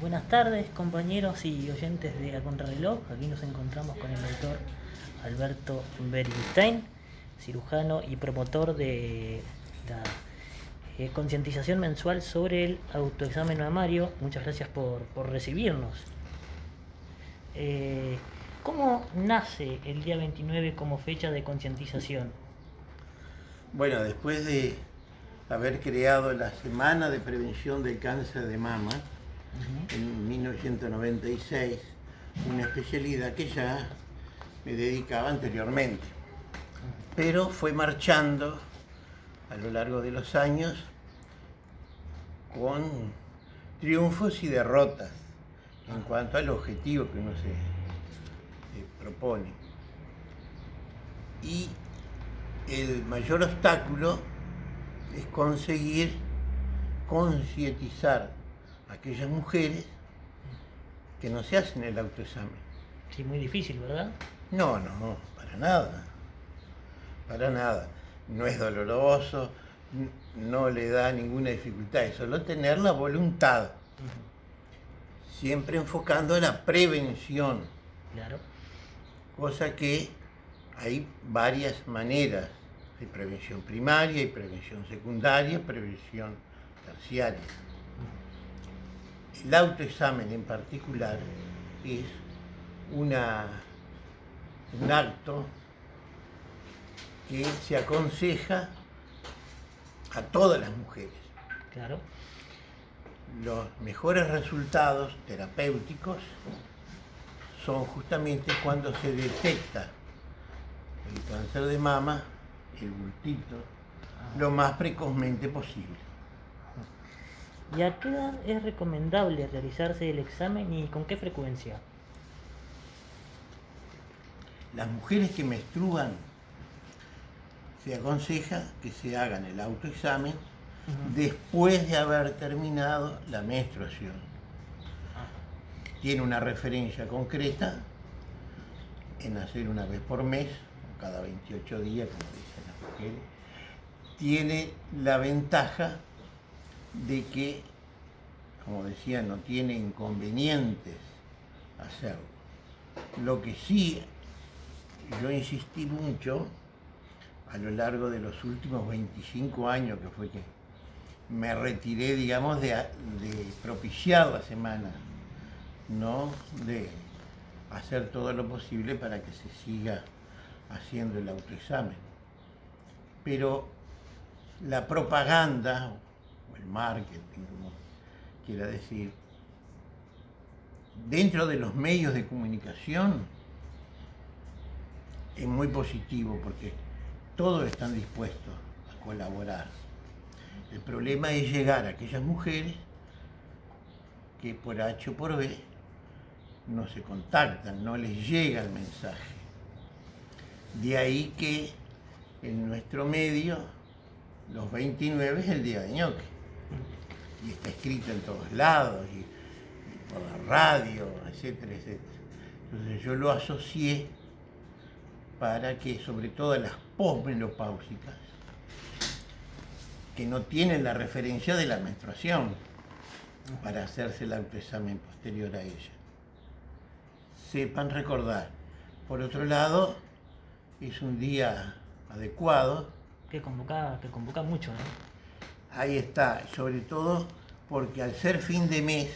Buenas tardes, compañeros y oyentes de A Contrarreloj. Aquí nos encontramos con el doctor Alberto Berenstein, cirujano y promotor de la eh, concientización mensual sobre el autoexamen mamario. Muchas gracias por, por recibirnos. Eh, ¿Cómo nace el día 29 como fecha de concientización? Bueno, después de haber creado la Semana de Prevención del Cáncer de Mama, en 1996, una especialidad que ya me dedicaba anteriormente. Pero fue marchando a lo largo de los años con triunfos y derrotas en cuanto al objetivo que uno se, se propone. Y el mayor obstáculo es conseguir concientizar aquellas mujeres que no se hacen el autoexamen. Sí, muy difícil, ¿verdad? No, no, para nada. Para nada. No es doloroso, no le da ninguna dificultad, es solo tener la voluntad. Siempre enfocando en la prevención, Claro. cosa que hay varias maneras. Hay prevención primaria, hay prevención secundaria, prevención terciaria. El autoexamen en particular es una, un acto que se aconseja a todas las mujeres. Claro. Los mejores resultados terapéuticos son justamente cuando se detecta el cáncer de mama, el bultito, lo más precozmente posible. ¿Y a qué edad es recomendable realizarse el examen y con qué frecuencia? Las mujeres que menstruan se aconseja que se hagan el autoexamen después de haber terminado la menstruación. Tiene una referencia concreta en hacer una vez por mes, o cada 28 días, como dicen las mujeres. Tiene la ventaja de que, como decía, no tiene inconvenientes hacerlo. Lo que sí yo insistí mucho a lo largo de los últimos 25 años que fue que me retiré, digamos, de, de propiciar la semana, no de hacer todo lo posible para que se siga haciendo el autoexamen. Pero la propaganda o el marketing, como quiera decir, dentro de los medios de comunicación es muy positivo porque todos están dispuestos a colaborar. El problema es llegar a aquellas mujeres que por H o por B no se contactan, no les llega el mensaje. De ahí que en nuestro medio los 29 es el día de ñoque. Y está escrito en todos lados, y, por la radio, etcétera, etcétera. Entonces yo lo asocié para que sobre todo las posmenopáusicas, que no tienen la referencia de la menstruación, para hacerse el autoexamen posterior a ella, sepan recordar. Por otro lado, es un día adecuado, Que convoca, que convoca mucho, ¿no? Ahí está, sobre todo porque al ser fin de mes,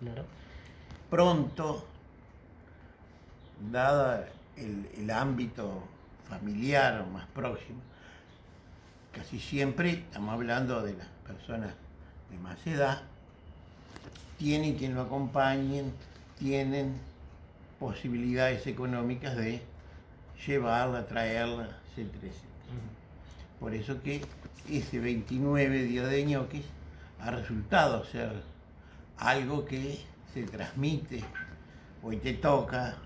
Claro. pronto, dada el, el ámbito familiar o más próximo, casi siempre estamos hablando de las personas de más edad, tienen quien lo acompañen, tienen posibilidades económicas de llevarla, traerla, etcétera, etcétera. Por eso que ese 29 día de ñoquis ha resultado ser algo que se transmite, hoy te toca,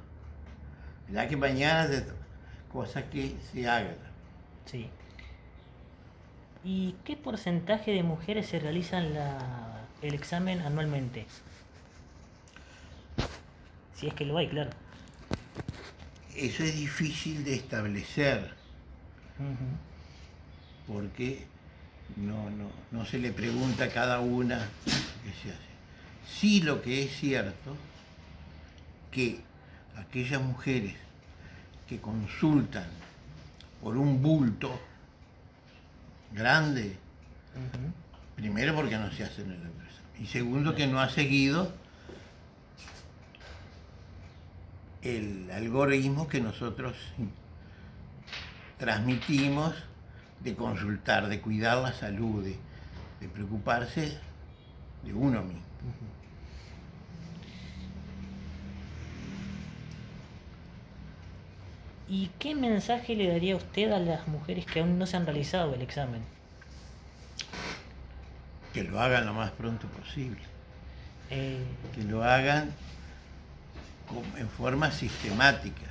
ya que mañana te toca, cosa que se haga. Sí. ¿Y qué porcentaje de mujeres se realizan la- el examen anualmente? Si es que lo hay, claro. Eso es difícil de establecer. Porque no, no, no se le pregunta a cada una qué se hace. Sí lo que es cierto, que aquellas mujeres que consultan por un bulto grande, primero porque no se hacen el empresa y segundo que no ha seguido el algoritmo que nosotros transmitimos de consultar, de cuidar la salud, de, de preocuparse de uno mismo. ¿Y qué mensaje le daría usted a las mujeres que aún no se han realizado el examen? Que lo hagan lo más pronto posible. Eh, Que lo hagan en forma sistemática.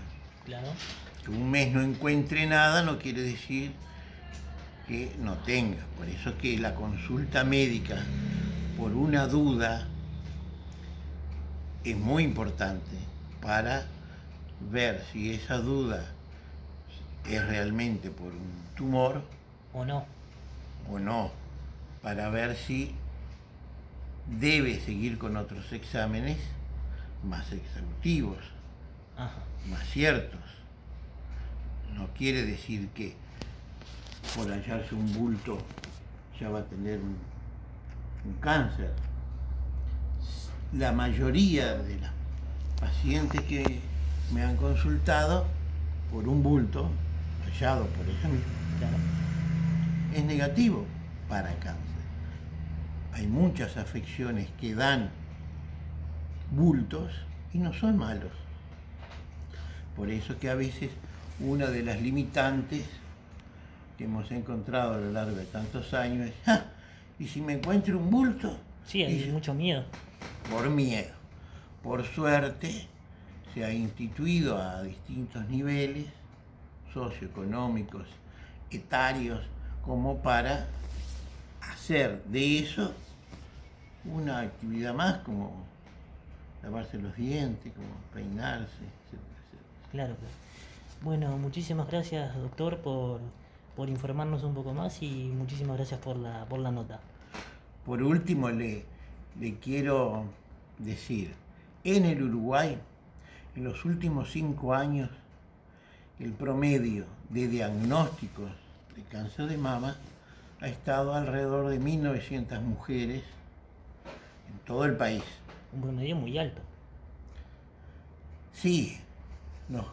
claro. Que un mes no encuentre nada no quiere decir que no tenga. Por eso que la consulta médica por una duda es muy importante para ver si esa duda es realmente por un tumor ¿O no? o no, para ver si debe seguir con otros exámenes más exhaustivos, Ajá. más ciertos. No quiere decir que por hallarse un bulto ya va a tener un, un cáncer. La mayoría de las pacientes que me han consultado por un bulto hallado por ella misma Claro. es negativo para cáncer. Hay muchas afecciones que dan bultos y no son malos. Por eso que a veces una de las limitantes que hemos encontrado a lo largo de tantos años es, "Ah, ¿y si me encuentro un bulto? Sí, hay Y- mucho miedo. por miedo. Por suerte, se ha instituido a distintos niveles socioeconómicos, etarios, como para hacer de eso una actividad más, como lavarse los dientes, como peinarse. Claro, claro. Bueno, muchísimas gracias, doctor, por, por informarnos un poco más y muchísimas gracias por la, por la nota. Por último, le, le quiero decir, en el Uruguay, en los últimos cinco años, el promedio de diagnósticos de cáncer de mama ha estado alrededor de 1.900 mujeres en todo el país. Un promedio muy alto. Sí, nos,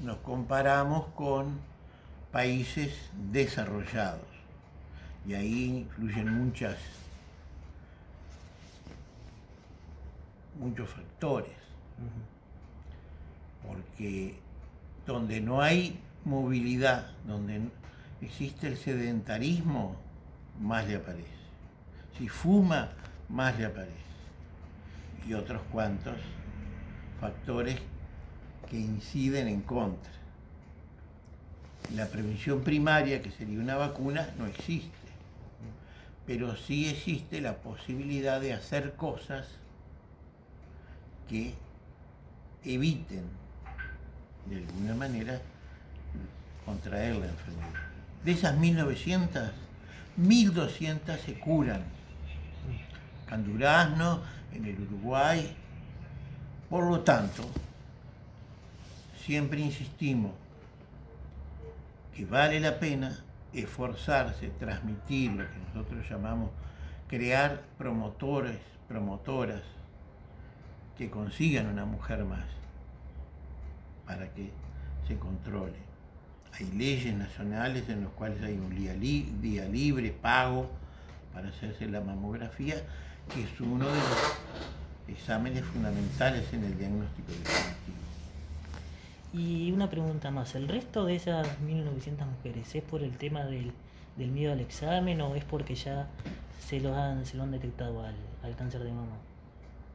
nos comparamos con países desarrollados y ahí influyen muchas, muchos factores, porque donde no hay movilidad, donde existe el sedentarismo, más le aparece. Si fuma, más le aparece. Y otros cuantos factores que inciden en contra. La prevención primaria, que sería una vacuna, no existe. Pero sí existe la posibilidad de hacer cosas que eviten, de alguna manera, contraer la enfermedad. De esas 1900, 1200 se curan. En en el Uruguay, por lo tanto, siempre insistimos que vale la pena esforzarse, transmitir lo que nosotros llamamos crear promotores, promotoras que consigan una mujer más para que se controle. Hay leyes nacionales en las cuales hay un día, día libre, pago para hacerse la mamografía, que es uno de los exámenes fundamentales en el diagnóstico definitivo. Y una pregunta más, ¿el resto de esas 1900 mujeres es por el tema del, del miedo al examen o es porque ya se lo han, se lo han detectado al, al cáncer de mama?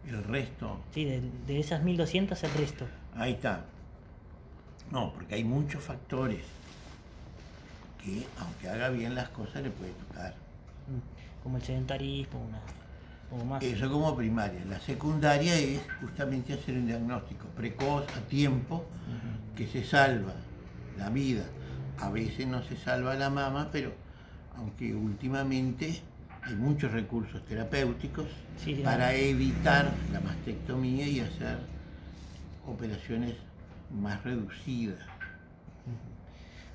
El resto, Sí, de, de esas 1200 el resto. ahí está. No, porque hay muchos factores que, aunque haga bien las cosas, le puede tocar. Mm, Como el sedentarismo, una, más. Eso como primaria. La secundaria es justamente hacer un diagnóstico precoz, a tiempo, que se salva la vida. A veces no se salva la mama, pero aunque últimamente hay muchos recursos terapéuticos Sí, para evitar la mastectomía y hacer operaciones más reducidas.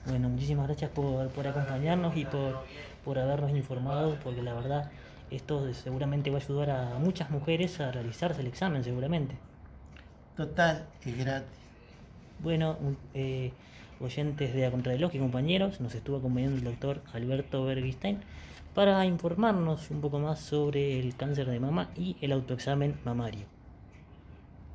Bueno, muchísimas gracias por, por acompañarnos y por, por habernos informado, porque la verdad esto seguramente va a ayudar a muchas mujeres a realizarse el examen, seguramente. Total, es gratis. Bueno, eh, oyentes de A Contrarreloj y compañeros, nos estuvo acompañando el doctor Alberto Bergistein para informarnos un poco más sobre el cáncer de mama y el autoexamen mamario.